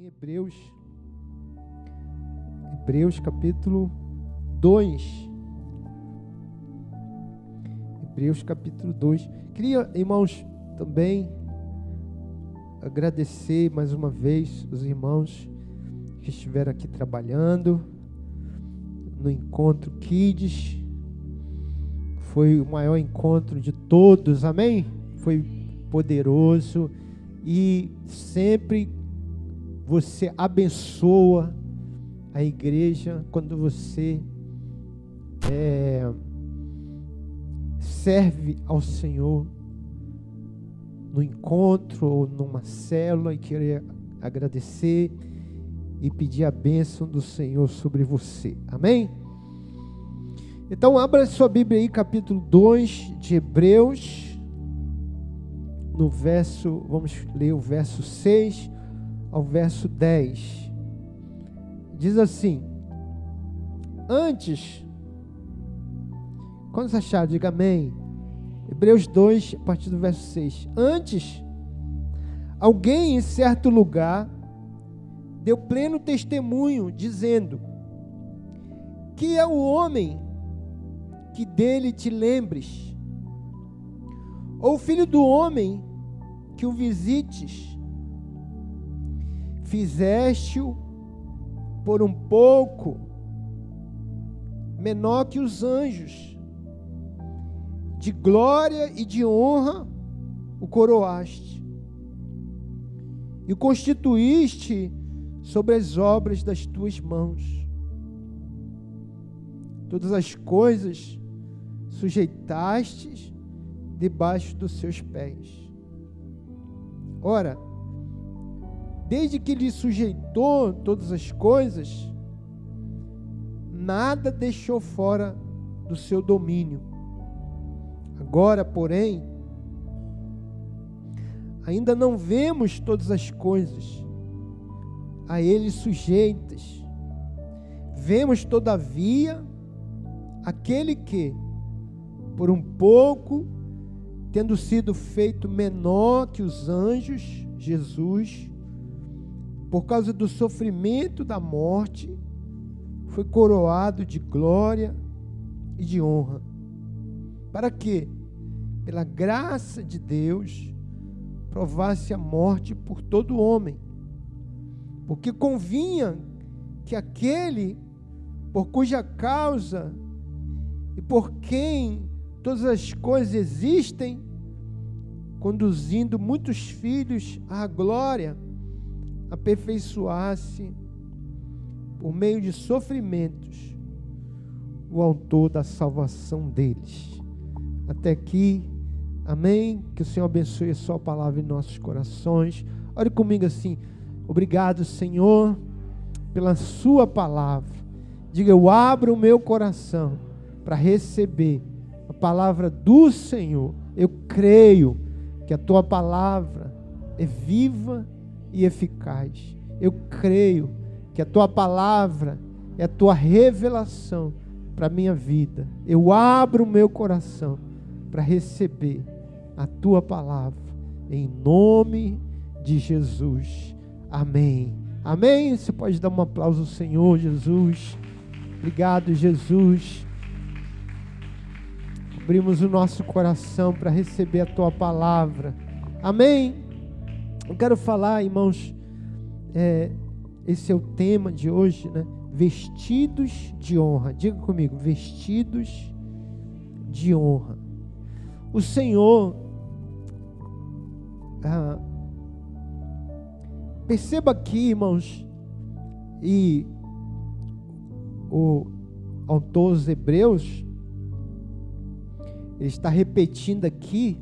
em Hebreus, Hebreus capítulo 2. Hebreus capítulo 2. Queria, irmãos, também agradecer mais uma vez os irmãos que estiveram aqui trabalhando no encontro Kids. Foi o maior encontro de todos, amém? Foi poderoso e sempre você abençoa a igreja quando você é, serve ao Senhor no encontro ou numa célula e querer agradecer e pedir a bênção do Senhor sobre você. Amém? Então, abra sua Bíblia aí, capítulo 2 de Hebreus, no verso, vamos ler o verso 6 ao verso 10. Diz assim: Antes, quando você achar, diga amém. Hebreus 2, a partir do verso 6. Antes, alguém em certo lugar deu pleno testemunho, dizendo: Que é o homem que dele te lembres, ou filho do homem que o visites fizeste-o por um pouco menor que os anjos, de glória e de honra o coroaste, e o constituíste sobre as obras das tuas mãos. Todas as coisas sujeitaste debaixo dos seus pés. Ora, desde que lhe sujeitou todas as coisas, nada deixou fora do seu domínio. Agora, porém, ainda não vemos todas as coisas a ele sujeitas. Vemos, todavia, aquele que, por um pouco, tendo sido feito menor que os anjos, Jesus, por causa do sofrimento da morte, foi coroado de glória e de honra. Para que, pela graça de Deus, provasse a morte por todo homem. Porque convinha que aquele por cuja causa e por quem todas as coisas existem, conduzindo muitos filhos à glória, aperfeiçoasse por meio de sofrimentos o autor da salvação deles. Até aqui, amém. Que o Senhor abençoe a Sua palavra em nossos corações. Ore comigo assim. Obrigado, Senhor, pela Sua palavra. Diga, eu abro o meu coração para receber a palavra do Senhor. Eu creio que a Tua palavra é viva e eficaz. Eu creio que a tua palavra é a tua revelação para a minha vida. Eu abro o meu coração para receber a tua palavra, em nome de Jesus. Amém. Amém. Você pode dar um aplauso ao Senhor Jesus. Obrigado, Jesus. Abrimos o nosso coração para receber a tua palavra. Amém. Eu quero falar, irmãos, é, esse é o tema de hoje, né? Vestidos de honra. Diga comigo, vestidos de honra. O Senhor, ah, perceba aqui, irmãos, e o autor dos Hebreus, ele está repetindo aqui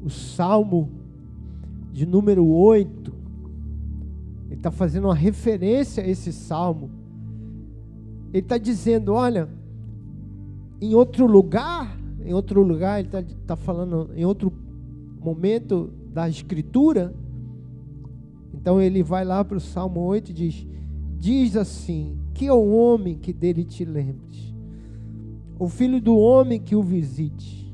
o Salmo de número 8, ele está fazendo uma referência a esse salmo. Ele está dizendo: olha, em outro lugar, em outro lugar, ele está tá falando em outro momento da escritura. Então ele vai lá para o Salmo 8 e diz: Diz assim: Que é o homem que dele te lembres, o filho do homem que o visite.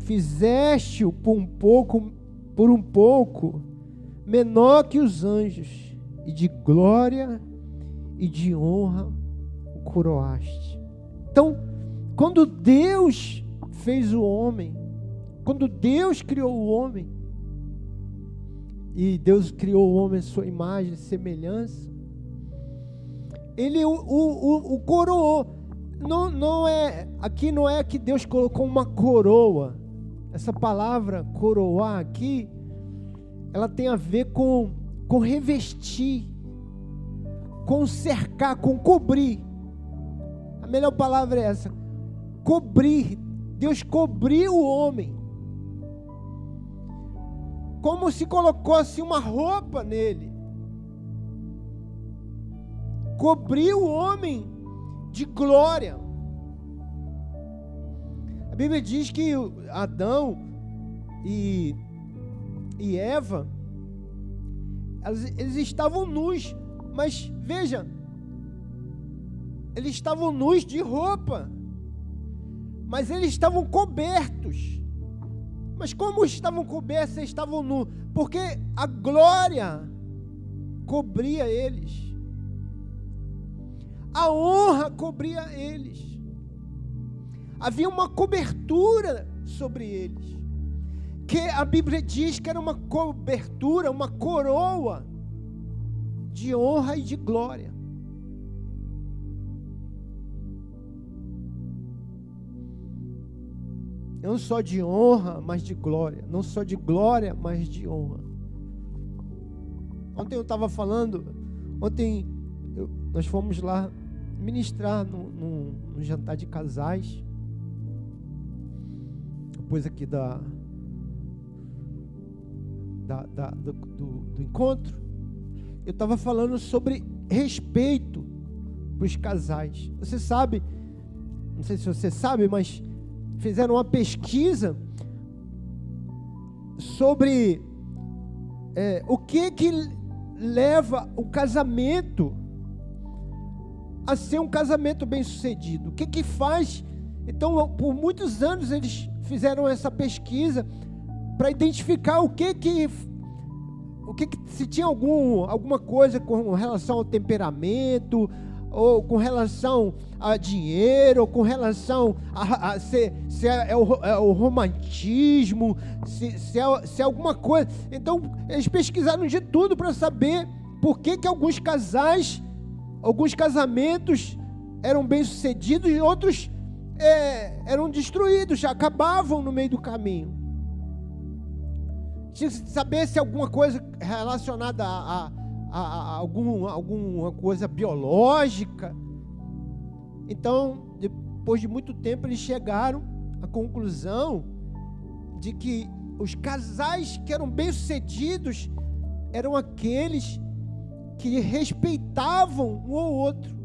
Fizeste-o por um pouco por um pouco menor que os anjos, e de glória e de honra o coroaste. Então, quando Deus fez o homem, quando Deus criou o homem, e Deus criou o homem à sua imagem semelhança, ele o, o, o, coroou. Não, não é, aqui não é que Deus colocou uma coroa. Essa palavra coroar aqui, ela tem a ver com, com revestir, com cercar, com cobrir. A melhor palavra é essa: cobrir. Deus cobriu o homem. Como se colocasse uma roupa nele. Cobriu o homem de glória. Bíblia diz que Adão e, e Eva, eles estavam nus, mas veja, eles estavam nus de roupa, mas eles estavam cobertos. Mas como estavam cobertos, eles estavam nus? Porque a glória cobria eles. A honra cobria eles. Havia uma cobertura sobre eles. Que a Bíblia diz que era uma cobertura, uma coroa de honra e de glória. Não só de honra, mas de glória. Não só de glória, mas de honra. Ontem eu estava falando, ontem eu, nós fomos lá ministrar no, no, jantar de casais. Depois aqui da, da, da do, do, encontro, eu estava falando sobre respeito para os casais. Você sabe, não sei se você sabe, mas fizeram uma pesquisa sobre é, o que que leva o casamento a ser um casamento bem sucedido. O que que faz? Então, por muitos anos eles fizeram essa pesquisa para identificar o que que o que, que se tinha algum, alguma coisa com relação ao temperamento, ou com relação a dinheiro, ou com relação a, a se, se é, é, o, é, o, romantismo, se, se, é, se é alguma coisa. Então, eles pesquisaram de tudo para saber por que, que alguns casais, alguns casamentos eram bem-sucedidos e outros é, eram destruídos, acabavam no meio do caminho. Tinha que saber se alguma coisa relacionada a, a a, a algum, alguma coisa biológica. Então, depois de muito tempo, eles chegaram à conclusão de que os casais que eram bem-sucedidos eram aqueles que respeitavam um ao outro.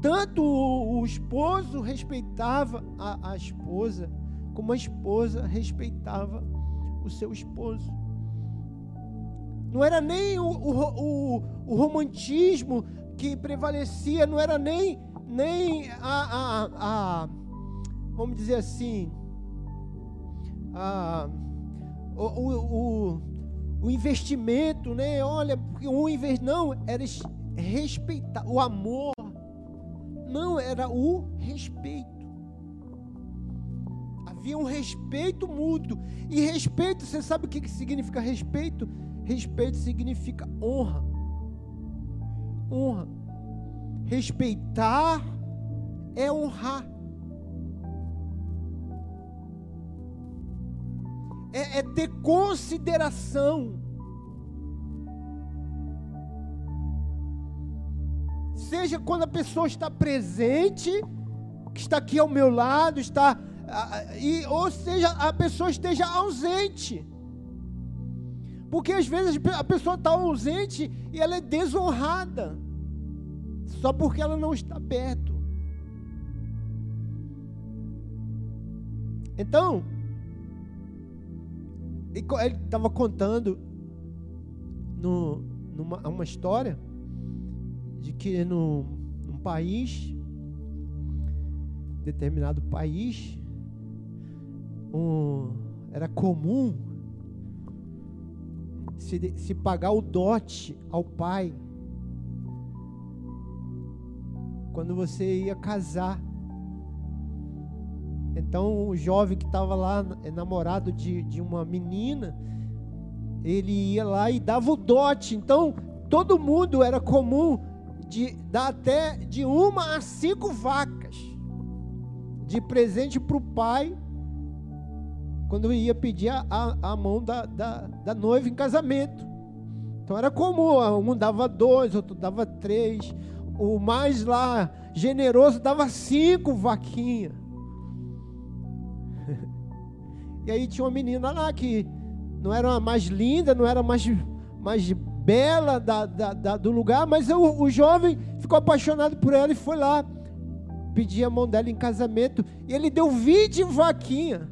Tanto o, esposo respeitava a, a esposa, como a esposa respeitava o seu esposo. Não era nem o, o, o, o romantismo que prevalecia, não era nem, nem a, a, a vamos dizer assim, a, o, o, o, investimento, né? Olha, o invest... não, era respeitar, o amor, não, era o respeito. Havia um respeito mútuo. E respeito, você sabe o que significa respeito? Respeito significa honra. Honra. Respeitar é honrar. É, é ter consideração. Seja quando a pessoa está presente, que está aqui ao meu lado, está e ou seja a pessoa esteja ausente. Porque às vezes a pessoa está ausente e ela é desonrada, só porque ela não está perto. Então, ele estava contando no, numa uma história de que no, num país, determinado país, um, era comum se, se pagar o dote ao pai quando você ia casar. Então o jovem que estava lá namorado de, de uma menina, ele ia lá e dava o dote. Então todo mundo era comum de dar até de uma a cinco vacas de presente para o pai quando ia pedir a, a, a mão da, da, da, noiva em casamento. Então era comum, um dava dois, outro dava três, o mais lá generoso dava cinco vaquinhas. E aí tinha uma menina lá que não era a mais linda, não era mais, mais bela da, da, da do lugar, mas o, o jovem ficou apaixonado por ela e foi lá pedir a mão dela em casamento. E ele deu 20 vaquinhas.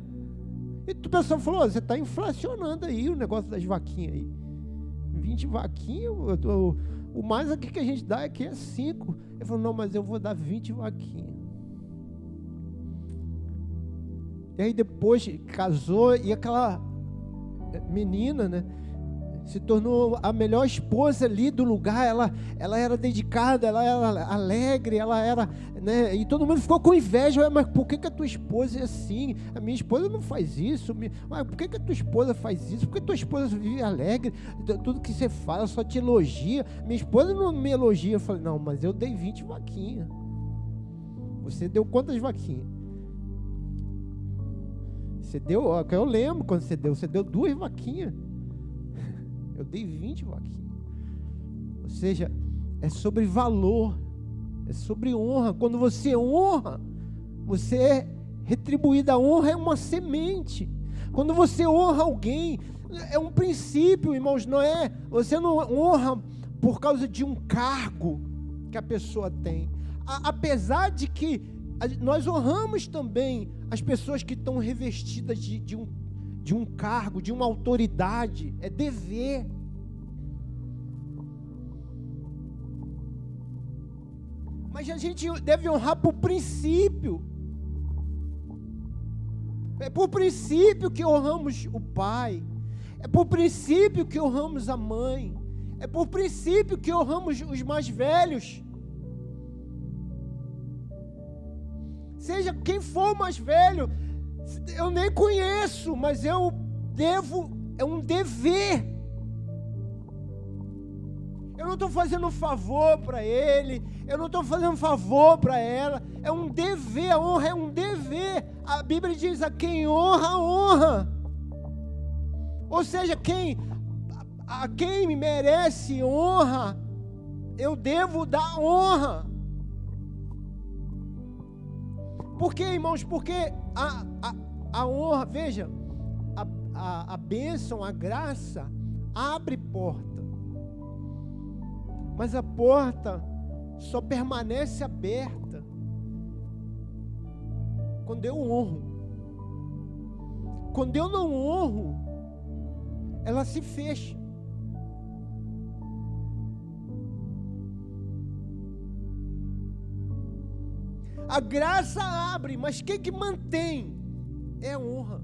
E o pessoal falou: você está inflacionando aí o negócio das vaquinhas aí. 20 vaquinhas, o, mais aqui que a gente dá aqui é 5. Ele falou: não, mas eu vou dar 20 vaquinhas. E aí depois casou e aquela menina, né? Se tornou a melhor esposa ali do lugar. Ela, ela era dedicada, ela era alegre, ela era, né? E todo mundo ficou com inveja. Mas por que, que a tua esposa é assim? A minha esposa não faz isso. Mas por que, que a tua esposa faz isso? Por que a tua esposa vive alegre? Tudo que você fala só te elogia. Minha esposa não me elogia. Eu falei, não, mas eu dei 20 vaquinhas. Você deu quantas vaquinhas? Você deu, eu lembro quando você deu, você deu duas vaquinhas. Eu dei 20 vaquinhas. Ou seja, é sobre valor, é sobre honra. Quando você honra, você é retribuído. A honra é uma semente. Quando você honra alguém, é um princípio, irmãos, não é? Você não honra por causa de um cargo que a pessoa tem. A, apesar de que nós honramos também as pessoas que estão revestidas de, de um de um cargo, de uma autoridade, é dever. Mas a gente deve honrar por princípio. É por princípio que honramos o pai. É por princípio que honramos a mãe. É por princípio que honramos os mais velhos. Seja quem for mais velho, eu nem conheço, mas eu devo, é um dever. Eu não estou fazendo um favor para ele, eu não estou fazendo um favor para ela, é um dever, a honra é um dever. A Bíblia diz: a quem honra, honra. Ou seja, quem a quem me merece honra, eu devo dar honra. Por quê, irmãos? Porque a, a, a honra, veja, a, a, a bênção, a graça abre porta. Mas a porta só permanece aberta quando eu honro. Quando eu não honro, ela se fecha. A graça abre, mas quem que mantém é honra.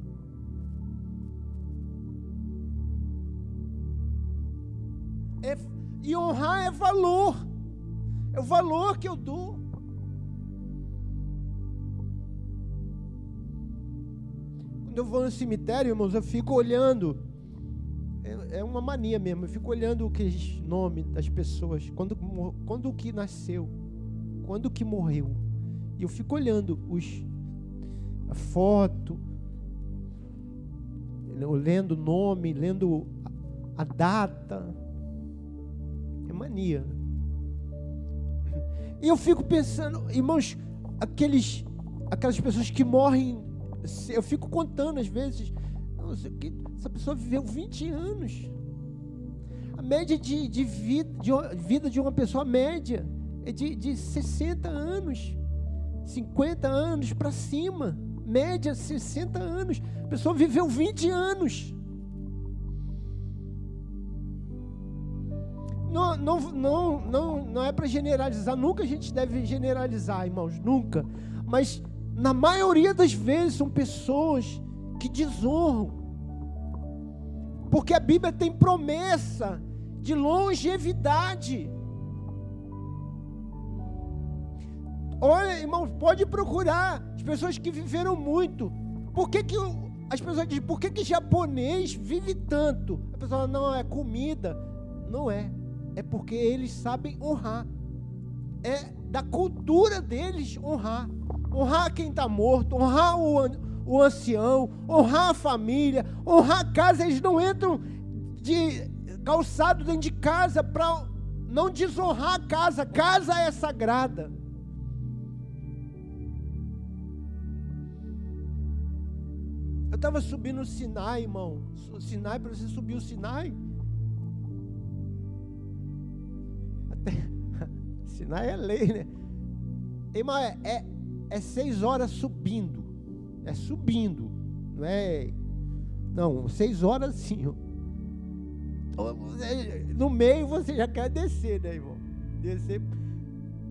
É, e honrar é valor. É o valor que eu dou. Quando eu vou no cemitério, irmãos, eu fico olhando. É, é uma mania mesmo. Eu fico olhando o que nome das pessoas. Quando, quando que nasceu. Quando que morreu. E eu fico olhando os, a foto, lendo o nome, lendo a, a data. É mania. E eu fico pensando, irmãos, aqueles, aquelas pessoas que morrem, eu fico contando às vezes, essa pessoa viveu 20 anos. A média de, de, vida, de vida de uma pessoa média é de, de 60 anos. 50 anos para cima, média 60 anos. A pessoa viveu 20 anos. Não, não, não, não, não é para generalizar, nunca a gente deve generalizar, irmãos, nunca. Mas na maioria das vezes são pessoas que desonram, Porque a Bíblia tem promessa de longevidade. Olha, irmãos, pode procurar as pessoas que viveram muito. Por que, que as pessoas dizem, por que, que japonês vive tanto? A pessoa fala, não, é comida. Não é. É porque eles sabem honrar. É da cultura deles honrar. Honrar quem está morto, honrar o, o ancião, honrar a família, honrar a casa. Eles não entram de calçado dentro de casa para não desonrar a casa. Casa é sagrada. Estava subindo o Sinai, irmão. O Sinai, para você subir o Sinai. Até, Sinai é lei, né? Irmão, é, é, é seis horas subindo. É subindo. Não é. Não, seis horas sim. No meio você já quer descer, né, irmão? Descer,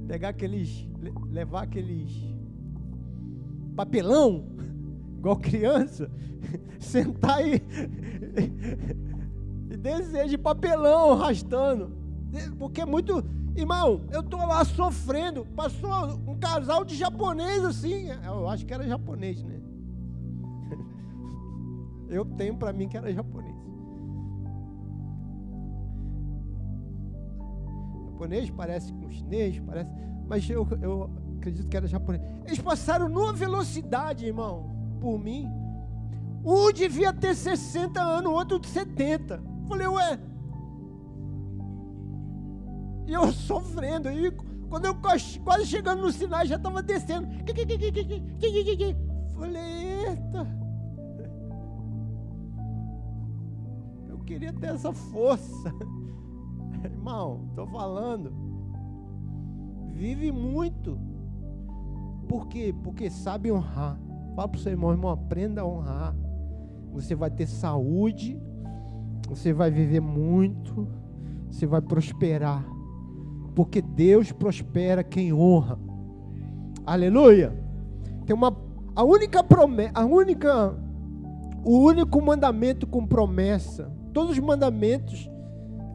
pegar aqueles. levar aqueles. papelão, igual criança, sentar e. e descer de papelão, arrastando. Porque é muito. Irmão, eu tô lá sofrendo. Passou um casal de japonês assim. Eu acho que era japonês, né? Eu tenho para mim que era japonês. japonês, parece com chinês, parece, mas eu, eu acredito que era japonês. Eles passaram numa velocidade, irmão, por mim. Um devia ter 60 anos, o outro de 70. Falei, ué. E eu sofrendo. E quando eu quase chegando no sinal, já estava descendo. Falei, eita. Eu queria ter essa força. Irmão, estou falando. Vive muito. Por quê? Porque sabe honrar. Fala para o seu irmão, irmão, aprenda a honrar. Você vai ter saúde, você vai viver muito, você vai prosperar. Porque Deus prospera quem honra. Aleluia. Tem uma a única promessa, a única o único mandamento com promessa. Todos os mandamentos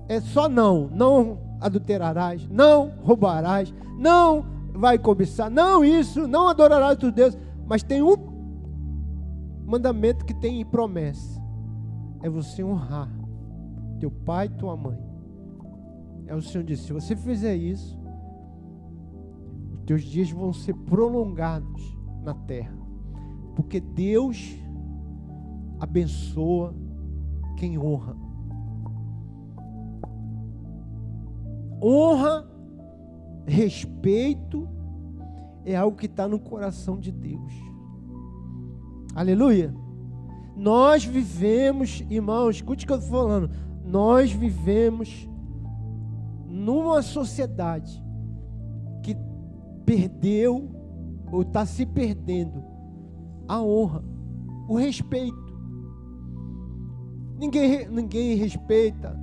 é só não. Não adulterarás, não roubarás, não vai cobiçar, não isso, não adorarás outros deuses. Mas tem um mandamento que tem promessa: é você honrar teu pai e tua mãe. É o Senhor disse: se você fizer isso, os teus dias vão ser prolongados na terra, porque Deus abençoa quem honra. honra, respeito, é algo que está no coração de Deus. Aleluia. Nós vivemos, irmãos, escute o que eu estou falando. Nós vivemos numa sociedade que perdeu ou está se perdendo a honra, o respeito. Ninguém, ninguém respeita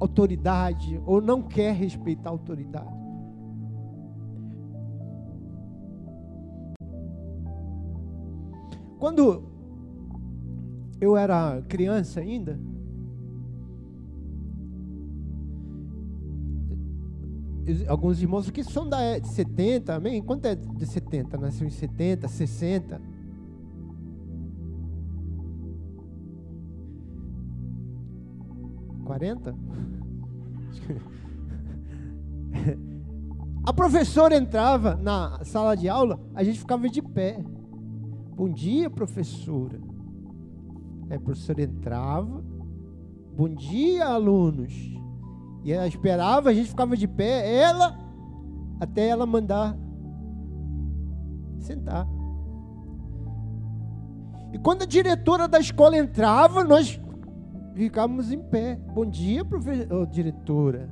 autoridade ou não quer respeitar autoridade. Quando eu era criança ainda, alguns irmãos que são da de 70, amém? Quanto é de 70? Nasceu em 70, 60? Quarenta? A professora entrava na sala de aula, a gente ficava de pé. Bom dia, professora. A professora entrava. Bom dia, alunos. E ela esperava, a gente ficava de pé, ela, até ela mandar sentar. E quando a diretora da escola entrava, nós ficávamos em pé. Bom dia, professor, oh, diretora.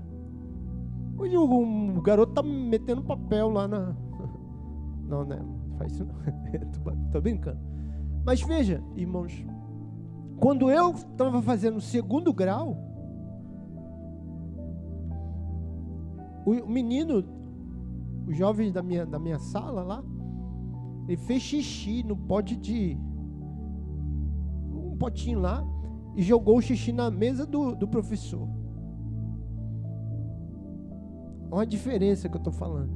Hoje o, o garoto tá metendo papel lá na. Não, né? Faz isso não. tô, tô brincando. Mas veja, irmãos, quando eu estava fazendo o segundo grau, o menino, os jovens da minha, da minha sala lá, ele fez xixi no pote de. Um potinho lá. e jogou o xixi na mesa do, do professor. Olha a diferença que eu estou falando.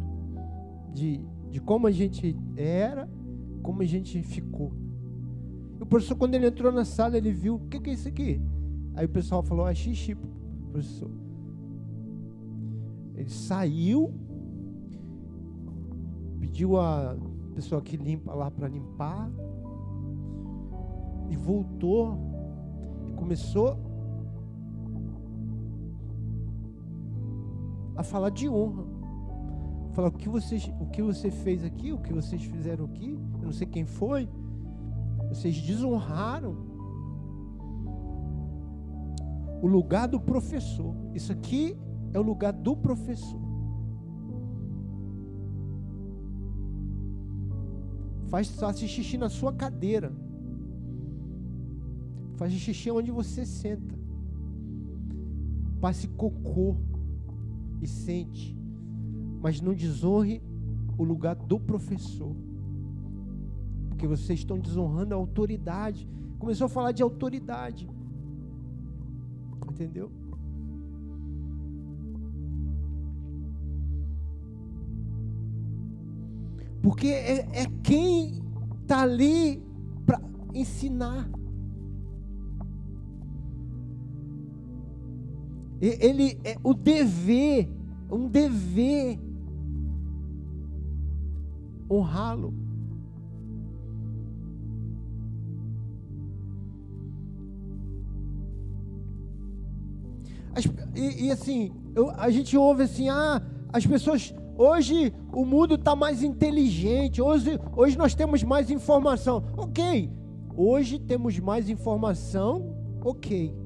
De, de como a gente era, como a gente ficou. E o professor, quando ele entrou na sala, ele viu, o que, que é isso aqui? Aí o pessoal falou, é xixi, professor. Ele saiu, pediu a pessoa que limpa lá para limpar, e voltou, e começou a falar de honra. Falar o que, vocês, o que você fez aqui, o que vocês fizeram aqui, eu não sei quem foi, vocês desonraram o lugar do professor. Isso aqui é o lugar do professor. Faz xixi na sua cadeira. Faz xixi onde você senta. Passe cocô e sente. Mas não desonre o lugar do professor. Porque vocês estão desonrando a autoridade. Começou a falar de autoridade. Entendeu? Porque é, é quem está ali para ensinar. Ele é o dever, um dever honrá-lo. E, e, assim, eu, a gente ouve assim, ah, as pessoas Hoje o mundo está mais inteligente, hoje, hoje nós temos mais informação. Ok, hoje temos mais informação, ok.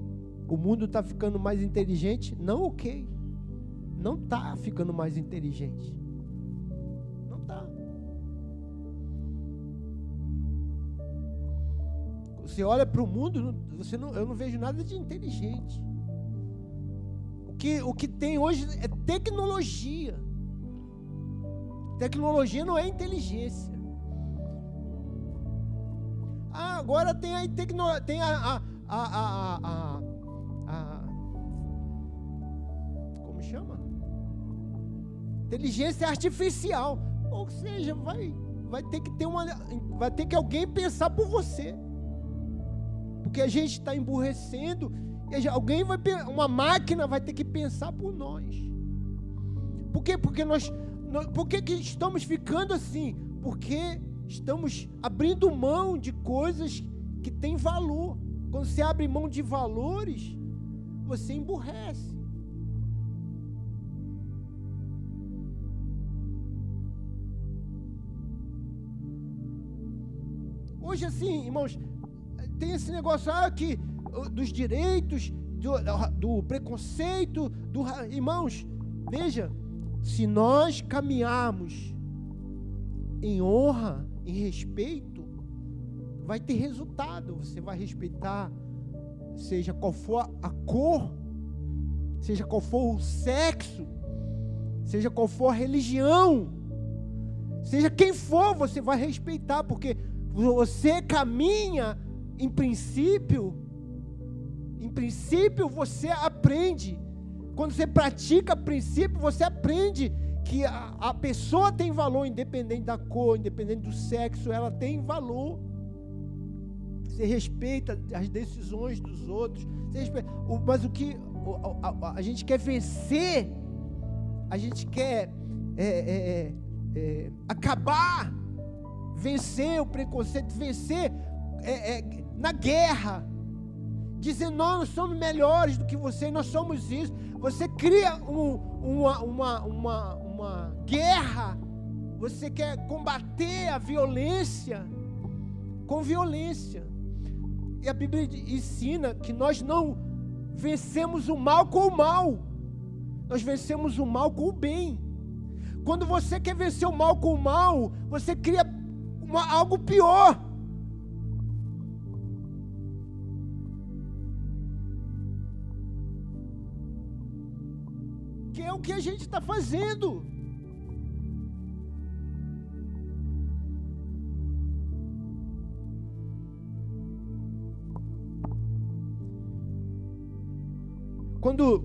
O mundo está ficando mais inteligente? Não, ok. Não está ficando mais inteligente. Você olha para o mundo, você não, eu não vejo nada de inteligente. O que, o que tem hoje é tecnologia. Tecnologia não é inteligência. Ah, agora tem a tecnologia, tem a, a, a, a, a, como chama? Inteligência artificial. Ou seja, vai, vai ter que ter uma, vai ter que alguém pensar por você, porque a gente está emburrecendo. E alguém vai, uma máquina vai ter que pensar por nós. Por quê? Porque nós por que, que estamos ficando assim? Porque estamos abrindo mão de coisas que têm valor. Quando você abre mão de valores, você emburrece. Hoje, assim, irmãos, tem esse negócio ah, dos direitos, do, do preconceito, do, irmãos, veja, se nós caminharmos em honra, em respeito, vai ter resultado. Você vai respeitar, seja qual for a cor, seja qual for o sexo, seja qual for a religião, seja quem for, você vai respeitar, porque você caminha em princípio, em princípio você aprende quando você pratica princípio, você aprende que a, a, pessoa tem valor, independente da cor, independente do sexo, ela tem valor. Você respeita as decisões dos outros. Respeita, mas o que a, a, a, gente quer vencer, a gente quer é, é, é, é acabar, vencer o preconceito, vencer é, é, na guerra dizendo nós somos melhores do que você, nós somos isso. Você cria um, uma, uma, uma, uma guerra, você quer combater a violência com violência. E a Bíblia ensina que nós não vencemos o mal com o mal, nós vencemos o mal com o bem. Quando você quer vencer o mal com o mal, você cria uma, algo pior. Que a gente está fazendo. quando,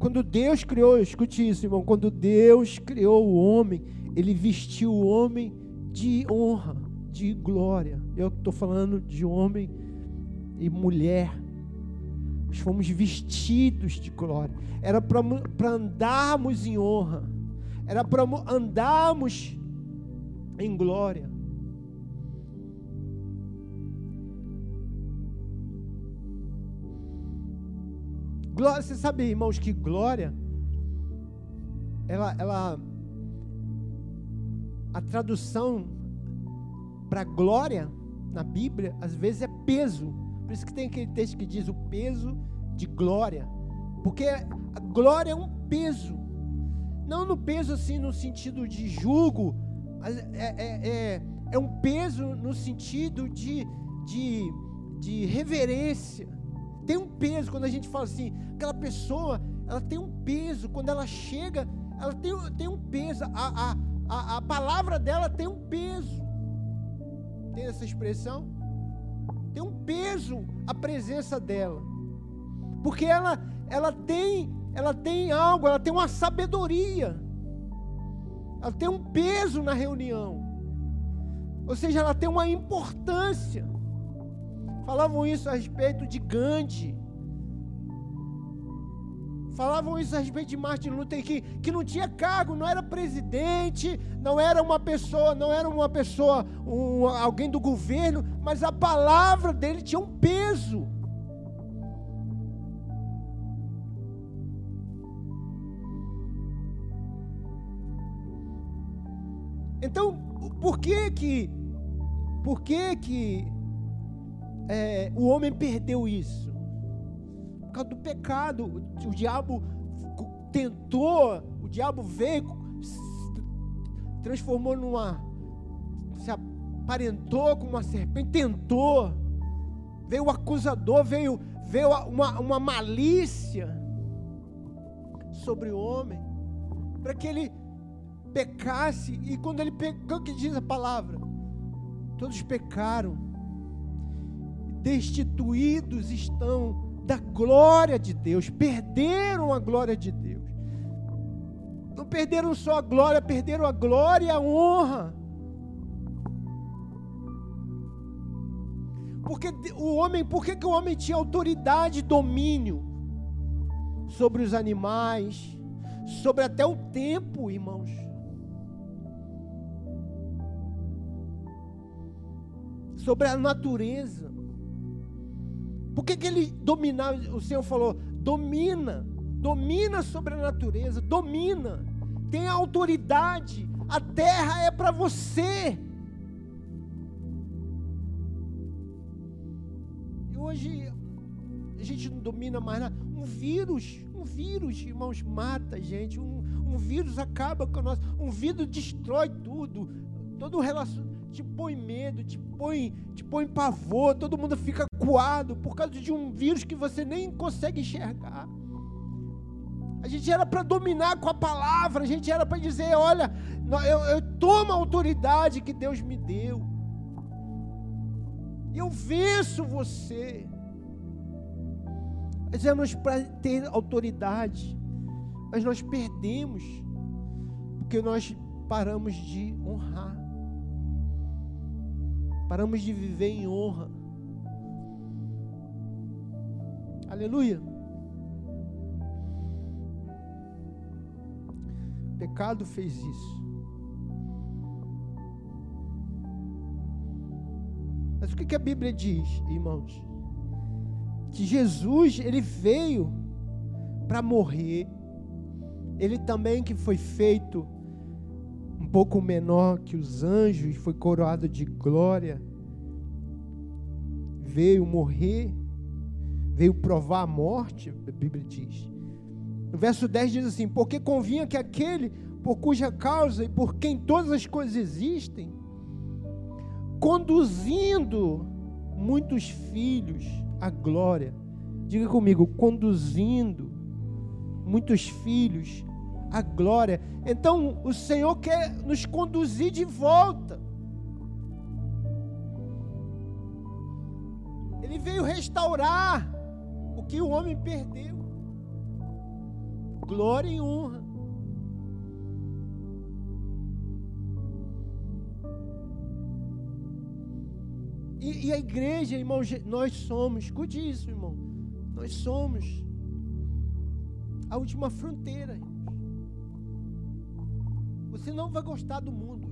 quando Deus criou, escute isso, irmão, quando Deus criou o homem, ele vestiu o homem de honra, de glória. Eu estou falando de homem e mulher. Nós fomos vestidos de glória. Era para andarmos em honra. Era para andarmos em glória. Glória, você sabe, irmãos, que glória, ela, ela, a tradução para glória na Bíblia, às vezes é peso. Por isso que tem aquele texto que diz o peso de glória. Porque a glória é um peso. Não no peso assim no sentido de jugo, mas é, é, é, é um peso no sentido de, de, de reverência tem um peso quando a gente fala assim, aquela pessoa, ela tem um peso, quando ela chega, ela tem, tem um peso, a, a, a, a palavra dela tem um peso. Tem essa expressão? Tem um peso a presença dela. Porque ela, ela tem, ela tem algo, ela tem uma sabedoria. Ela tem um peso na reunião. Ou seja, ela tem uma importância. Falavam isso a respeito de Gandhi. Falavam isso a respeito de Martin Luther King, que não tinha cargo, não era presidente, não era uma pessoa, não era uma pessoa, um, alguém do governo, mas a palavra dele tinha um peso. Então, por que que, por que que é, o homem perdeu isso? Causa do pecado. O, o diabo tentou, o diabo veio, transformou numa. se aparentou com uma serpente, tentou. Veio o acusador, veio, veio uma, uma malícia sobre o homem, para que ele pecasse, e quando ele pecou, o que diz a palavra? Todos pecaram destituídos estão da glória de Deus, perderam a glória de Deus. Não perderam só a glória, perderam a glória e a honra. Porque o homem, por que, que o homem tinha autoridade e domínio sobre os animais, sobre até o tempo, irmãos? Sobre a natureza. Por que, que ele dominava? O Senhor falou: domina, domina sobre a natureza, domina, tem autoridade, a terra é para você. E hoje a gente não domina mais nada. Um vírus, um vírus, irmãos, mata a gente. Um, um vírus acaba com nós. Um vírus destrói tudo. Todo o relacionamento te põe medo, te põe, te põe pavor, todo mundo fica coado por causa de um vírus que você nem consegue enxergar. A gente era para dominar com a palavra, a gente era para dizer: olha, eu, eu tomo a autoridade que Deus me deu, eu venço você. Nós éramos para ter autoridade, mas nós perdemos, porque nós paramos de honrar. Paramos de viver em honra. Aleluia. O pecado fez isso. Mas o que a Bíblia diz, irmãos? Que Jesus, ele veio para morrer. Ele também que foi feito um pouco menor que os anjos, foi coroado de glória, veio morrer, veio provar a morte, a Bíblia diz. No verso 10 diz assim: Porque convinha que aquele por cuja causa e por quem todas as coisas existem, conduzindo muitos filhos à glória. Diga comigo, conduzindo muitos filhos a glória. Então o Senhor quer nos conduzir de volta. Ele veio restaurar o que o homem perdeu. glória e honra. E, e a igreja, irmão, nós somos, escute isso, irmão. Nós somos a última fronteira. Você não vai gostar do mundo,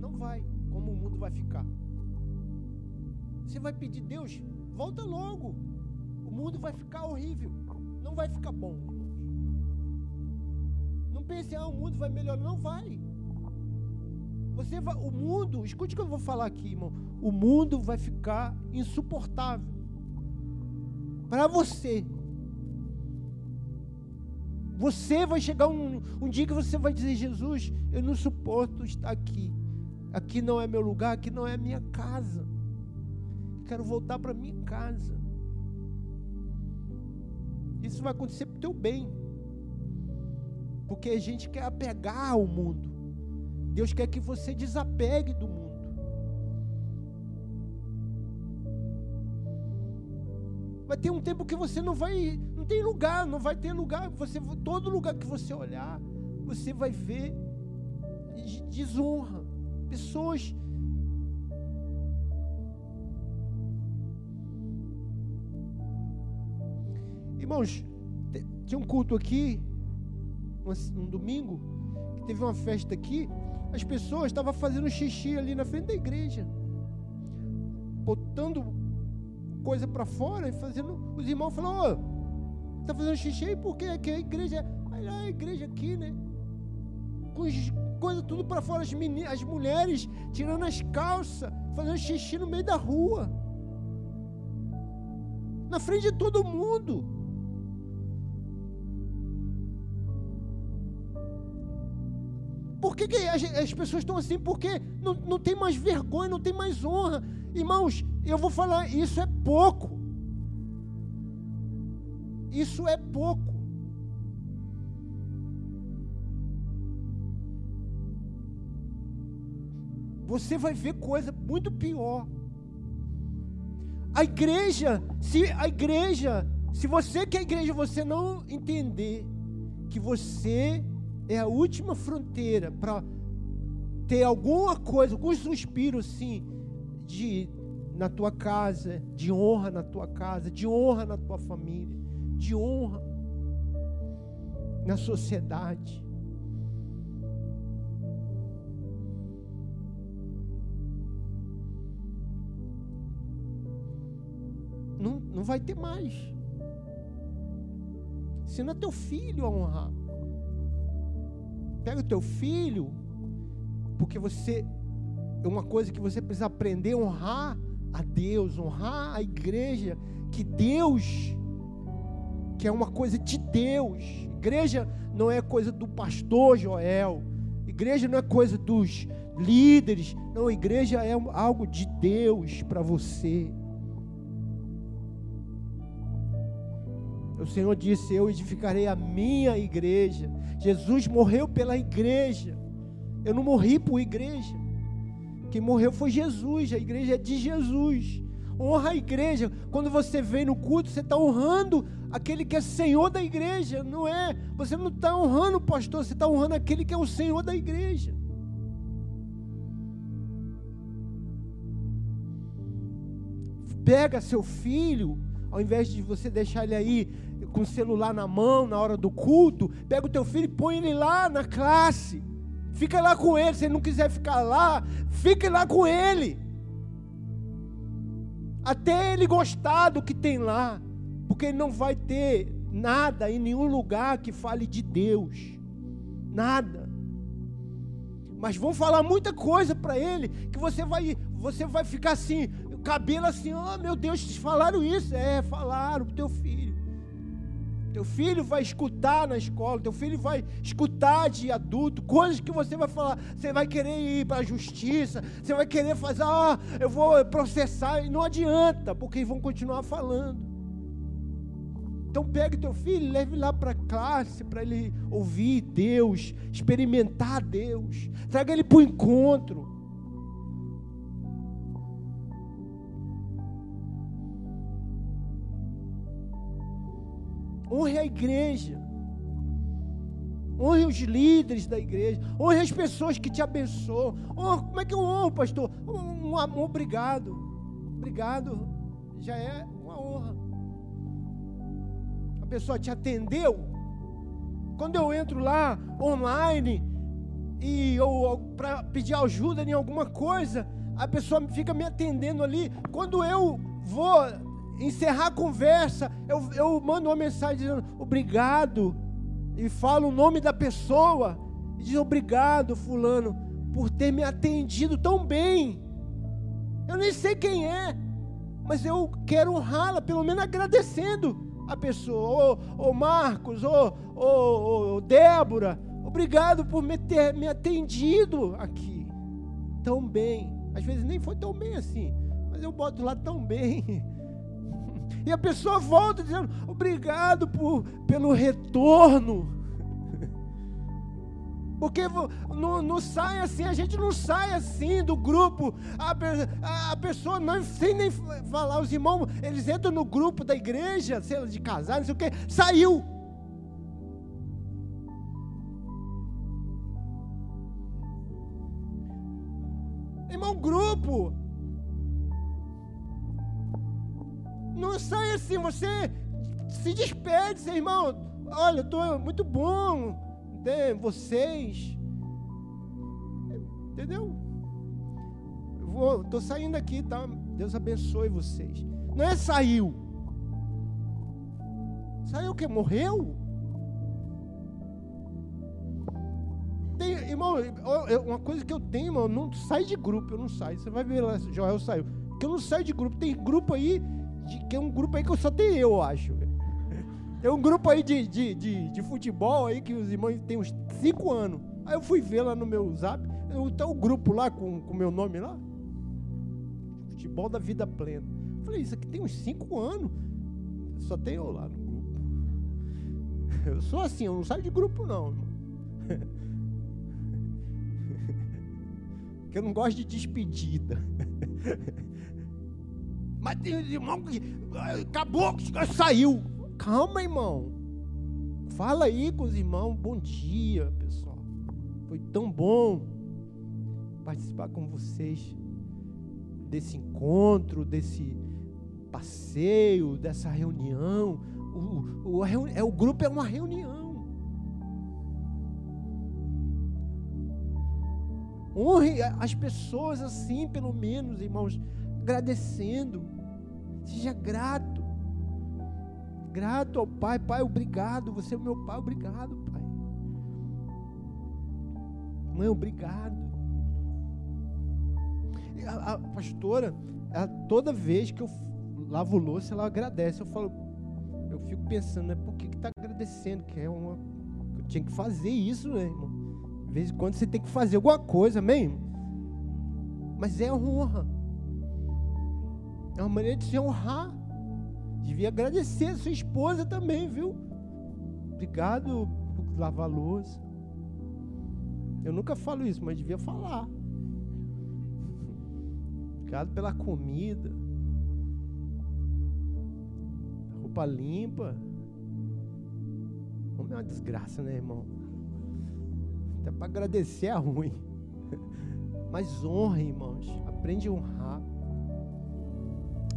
não vai, como o mundo vai ficar. Você vai pedir, Deus, volta logo. O mundo vai ficar horrível, não vai ficar bom. Não pense, ah, o mundo vai melhorar, não vai. Você vai, o mundo, escute o que eu vou falar aqui, irmão. O mundo vai ficar insuportável para você. Você vai chegar um, um dia que você vai dizer: Jesus, eu não suporto estar aqui. Aqui não é meu lugar, aqui não é minha casa. Quero voltar para minha casa. Isso vai acontecer para o teu bem. Porque a gente quer apegar ao mundo. Deus quer que você desapegue do mundo. Vai ter um tempo que você não vai, não tem lugar, não vai ter lugar. Você, todo lugar que você olhar, você vai ver desonra, pessoas. Irmãos, tinha um culto aqui, um, domingo, que teve uma festa aqui. As pessoas estavam fazendo xixi ali na frente da igreja, botando coisa para fora e fazendo. Os irmãos falaram: Ô, está fazendo xixi aí por quê? Que a igreja. Olha a igreja aqui, né? Com coisa tudo para fora, as, meninas, as mulheres tirando as calças, fazendo xixi no meio da rua. Na frente de todo mundo. Por que, que as, as, pessoas estão assim? Porque não, não tem mais vergonha, não tem mais honra. Irmãos, eu vou falar, isso é pouco. Isso é pouco. Você vai ver coisa muito pior. A igreja, se a igreja, se você que é a igreja, você não entender que você é a última fronteira para ter alguma coisa, algum suspiro assim de na tua casa, de honra na tua casa, de honra na tua família, de honra na sociedade. Não, não vai ter mais. Ensina teu filho a honrar. Pega o teu filho, porque você é uma coisa que você precisa aprender a honrar a Deus, honrar a igreja, que Deus, que é uma coisa de Deus. Igreja não é coisa do pastor Joel, igreja não é coisa dos líderes, não, igreja é algo de Deus para você. O Senhor disse: Eu edificarei a minha igreja. Jesus morreu pela igreja. Eu não morri por igreja. Quem morreu foi Jesus, a igreja é de Jesus. Honra a igreja. Quando você vem no culto, você está honrando aquele que é Senhor da igreja, não é? Você não está honrando o pastor, você está honrando aquele que é o Senhor da igreja. Pega seu filho, ao invés de você deixar ele aí com o celular na mão na hora do culto, pega o teu filho e põe ele lá na classe. Fica lá com ele. Se ele não quiser ficar lá, fique lá com ele. Até ele gostar do que tem lá. Porque ele não vai ter nada em nenhum lugar que fale de Deus. Nada. Mas vão falar muita coisa para ele que você vai, você vai ficar assim, cabelo assim, oh meu Deus, falaram isso. É, falaram pro teu filho. Teu filho vai escutar na escola, teu filho vai escutar de adulto, coisas que você vai falar, você vai querer ir para a justiça, você vai querer fazer, ah, eu vou processar, e não adianta, porque vão continuar falando. Então pegue teu filho, leve lá para a classe, para ele ouvir Deus, experimentar Deus, traga ele para o encontro. Honre a igreja. Honre os líderes da igreja. Honre as pessoas que te abençoam. Honre, como é que eu honro, pastor? Um, um obrigado. Obrigado. Já é uma honra. A pessoa te atendeu. Quando eu entro lá online e eu para pedir ajuda em alguma coisa, a pessoa fica me atendendo ali. Quando eu vou encerrar a conversa, eu, eu mando uma mensagem dizendo obrigado e falo o nome da pessoa e diz obrigado, fulano, por ter me atendido tão bem. Eu nem sei quem é, mas eu quero honrá-la, pelo menos agradecendo a pessoa. Ô, Marcos, ô, ô, Débora, obrigado por me ter me atendido aqui tão bem. Às vezes nem foi tão bem assim, mas eu boto lá tão bem. E a pessoa volta dizendo: Obrigado por, pelo retorno. Porque não, não, sai assim, a gente não sai assim do grupo. A, a, a, pessoa, não, sem nem falar, os irmãos, eles entram no grupo da igreja, sei lá, de casar, não sei o que, saiu. Irmão, grupo Não sai assim, você se despede, seu irmão. Olha, estou muito bom ter vocês. Entendeu? Eu estou saindo aqui, tá? Deus abençoe vocês. Não é saiu. Saiu o que? Morreu? Tem, irmão, uma coisa que eu tenho, irmão, não sai de grupo, eu não saio. Você vai ver lá, Joel saiu. Que eu não saio de grupo. Tem grupo aí de, é um grupo aí que eu só tenho eu, acho. Tem um grupo aí de, de, de, de futebol aí que os irmãos têm uns 5 anos. Aí eu fui ver lá no meu zap, tem um grupo lá com o meu nome lá. Futebol da vida plena. Eu falei, isso aqui tem uns 5 anos. Só tem eu lá no grupo. Eu sou assim, eu não saio de grupo não. que eu não gosto de despedida. Mas tem irmão que acabou, saiu. Calma, irmão. Fala aí com os irmãos. Bom dia, pessoal. Foi tão bom participar com vocês desse encontro, desse passeio, dessa reunião. O, o, é, o grupo é uma reunião. Honre as pessoas assim, pelo menos, irmãos, agradecendo. Seja grato. Grato ao Pai. Pai, obrigado. Você é o meu Pai. Obrigado, Pai. Mãe, obrigado. A, a pastora, ela, toda vez que eu lavo louça, ela agradece. Eu falo, eu fico pensando, né? Por que está agradecendo? Que é uma. Eu tinha que fazer isso, né, irmão? De vez em quando você tem que fazer alguma coisa, amém? Mas é honra. É uma maneira de se honrar. Devia agradecer a sua esposa também, viu? Obrigado por lavar louça. Eu nunca falo isso, mas devia falar. Obrigado pela comida. Roupa limpa. Homem é uma desgraça, né, irmão? Até para agradecer é ruim. Mas honre, irmãos. Aprende a honrar.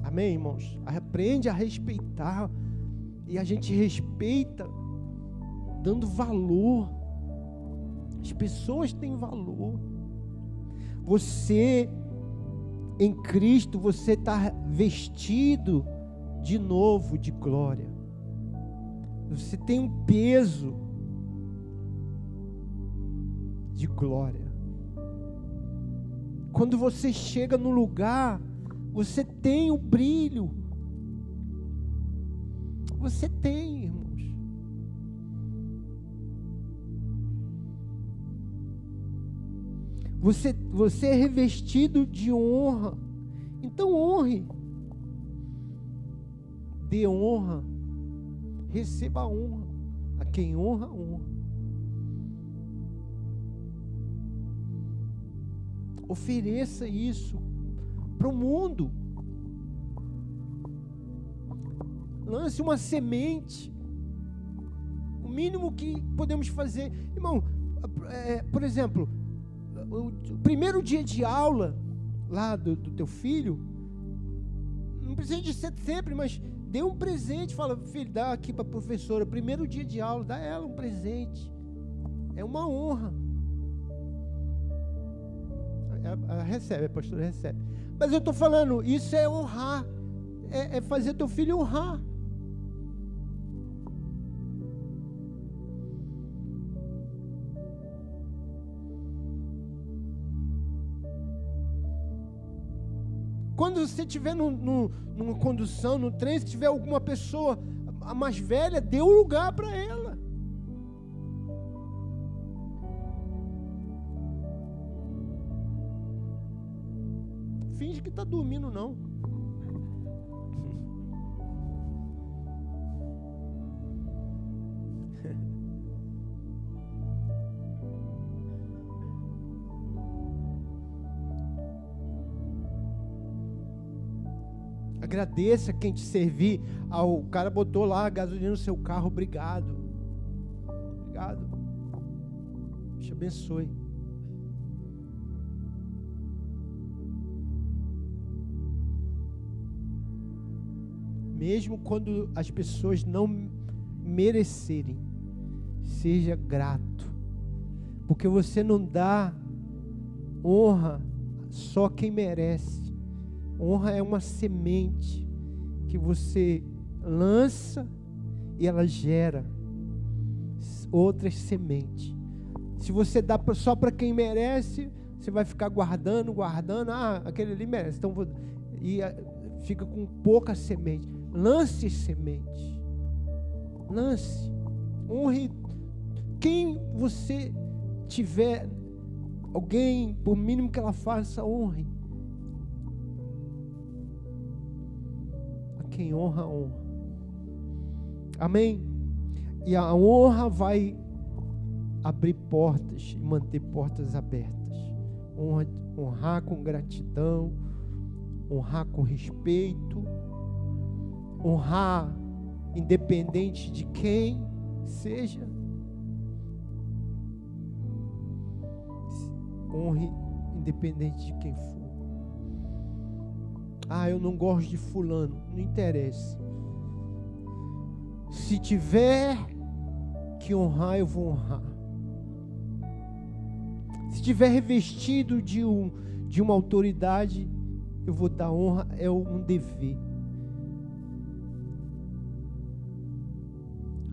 Amém, irmãos? Aprende a respeitar. E a gente respeita dando valor. As pessoas têm valor. Você, em Cristo, você está vestido de novo de glória. Você tem um peso de glória. Quando você chega no lugar você tem o brilho. Você tem, irmãos. Você, você é revestido de honra. Então honre. Dê honra. Receba honra. A quem honra, honra. Ofereça isso para o mundo. Lance uma semente. mínimo que podemos fazer. Irmão, é, por exemplo, o, o, primeiro dia de aula lá do, do teu filho, não precisa de ser sempre, mas dê um presente. Fala, filho, dá aqui para a professora. Primeiro dia de aula, dá ela um presente. É uma honra. Ela recebe, a pastora recebe. Mas eu estou falando, isso é honrar. É, é fazer teu filho honrar. Quando você estiver numa condução, no trem, se tiver alguma pessoa mais velha, dê um lugar para ela. Dormindo, não. Agradeça quem te servir. Ah, o cara botou lá gasolina no seu carro. Obrigado. Obrigado. Te abençoe. Mesmo quando as pessoas não merecerem, seja grato. Porque você não dá honra só quem merece. Honra é uma semente que você lança e ela gera outras sementes. Se você dá só para quem merece, você vai ficar guardando, guardando. Ah, aquele ali merece. Então, vou, e ah, fica com pouca semente. Lance semente. Lance. Honre quem você tiver. Alguém, por mínimo que ela faça, honre. quem honra, honra. Amém? E a honra vai abrir portas e manter portas abertas. Honra, honrar com gratidão, honrar com respeito, honrar independente de quem seja. Honre independente de quem for. Ah, eu não gosto de fulano. Não interessa. Se tiver que honrar, eu vou honrar. Se tiver revestido de, um, de uma autoridade, eu vou dar honra, é um dever.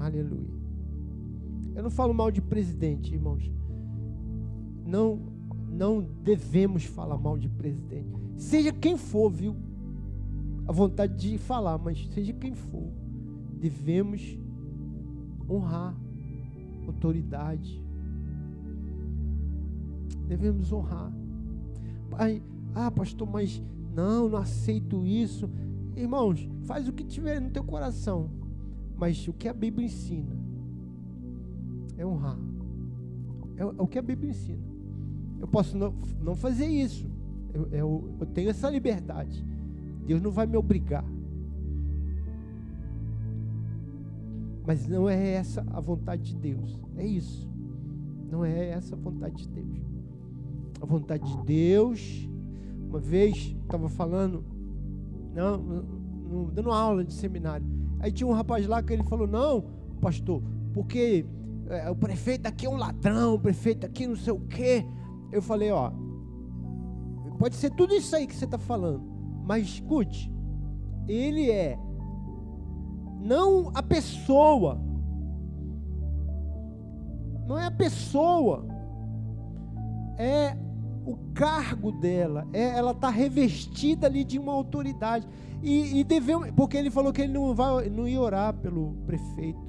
Aleluia. Eu não falo mal de presidente, irmãos. Não, não devemos falar mal de presidente. Seja quem for, viu? a vontade de falar, mas seja quem for, devemos honrar autoridade. Devemos honrar. Pai, ah, pastor, mas não, não aceito isso. Irmãos, faz o que tiver no teu coração. Mas o que a Bíblia ensina é honrar. É, é o que a Bíblia ensina. Eu posso não, não fazer isso. Eu, eu, eu tenho essa liberdade. Deus não vai me obrigar. Mas não é essa a vontade de Deus. É isso. Não é essa a vontade de Deus. A vontade de Deus. Uma vez estava falando, não, não, dando aula de seminário. Aí tinha um rapaz lá que ele falou: Não, pastor, porque é, o prefeito aqui é um ladrão, o prefeito aqui não sei o quê. Eu falei: Ó, pode ser tudo isso aí que você está falando. Mas escute, ele é não a pessoa, não é a pessoa, é o cargo dela, é, ela está revestida ali de uma autoridade. E, e devemos, porque ele falou que ele não, vai, não ia orar pelo prefeito.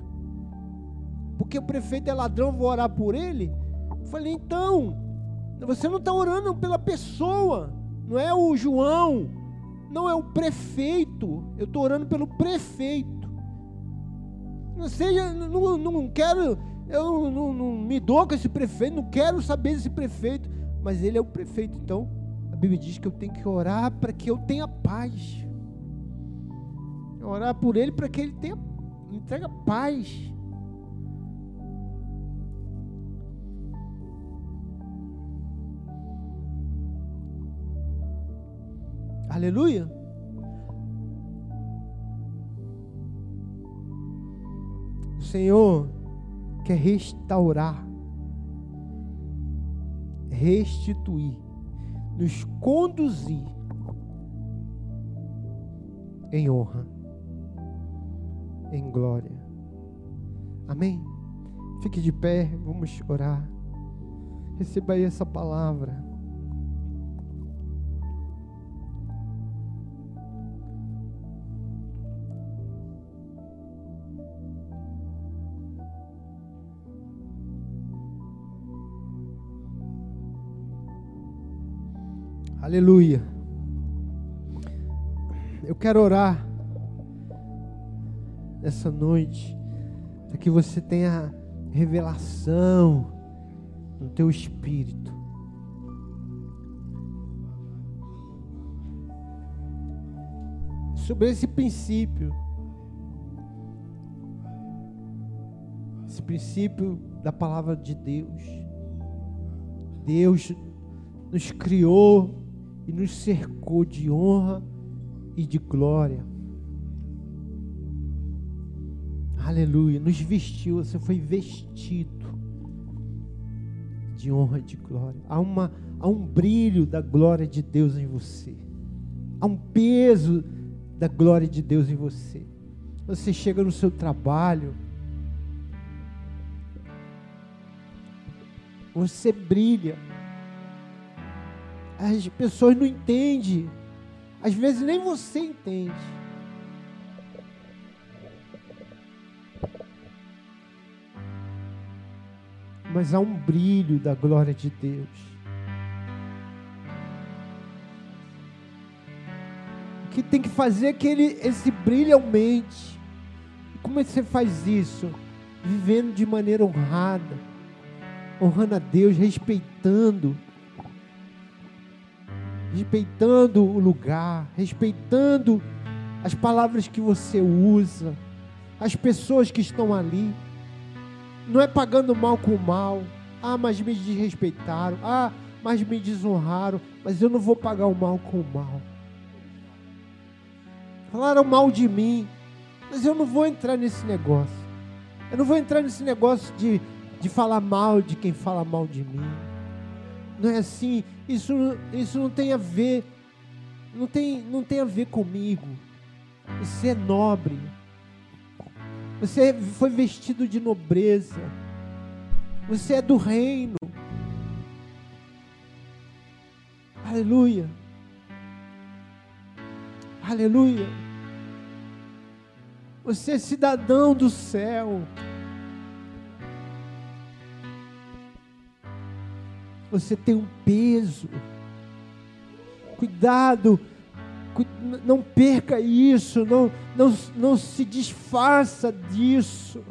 Porque o prefeito é ladrão, vou orar por ele. Eu falei, então, você não está orando pela pessoa, não é o João, não é o prefeito. Eu estou orando pelo prefeito. Não seja, não, não quero, eu não, não me dou com esse prefeito, não quero saber desse prefeito, mas ele é o prefeito, então a Bíblia diz que eu tenho que orar para que eu tenha paz. Orar por ele para que ele tenha, me paz. Aleluia. O Senhor quer restaurar restituir, nos conduzir em honra, em glória. Amém? Fique de pé, vamos orar. Receba aí essa palavra. Aleluia. Eu quero orar nessa noite para que você tenha revelação no teu espírito. Sobre esse princípio. Esse princípio da palavra de Deus. Deus nos criou e nos cercou de honra e de glória. Aleluia, nos vestiu, você foi vestido de honra e de glória. Há, uma, há um brilho da glória de Deus em você. Há um peso da glória de Deus em você. Você chega no seu trabalho, você brilha. As pessoas não entendem. Às vezes nem você entende. mas há um brilho da glória de Deus. O que tem que fazer é que ele, esse brilho aumente. Como é que você faz isso? Vivendo de maneira honrada, honrando a Deus, respeitando, respeitando o lugar, respeitando as palavras que você usa, as pessoas que estão ali. Não é pagando mal com mal. Ah, mas me desrespeitaram. Ah, mas me desonraram. Mas eu não vou pagar o mal com o mal. Falaram mal de mim. Mas eu não vou entrar nesse negócio. Eu não vou entrar nesse negócio de, de falar mal de quem fala mal de mim. Não é assim. Isso, isso não tem a ver. Não tem, não tem a ver comigo. Isso é nobre. Você foi vestido de nobreza. Você é do reino. Aleluia. Aleluia. Você é cidadão do céu. Você tem um peso. Cuidado não perca isso, não, não, não se disfarça disso.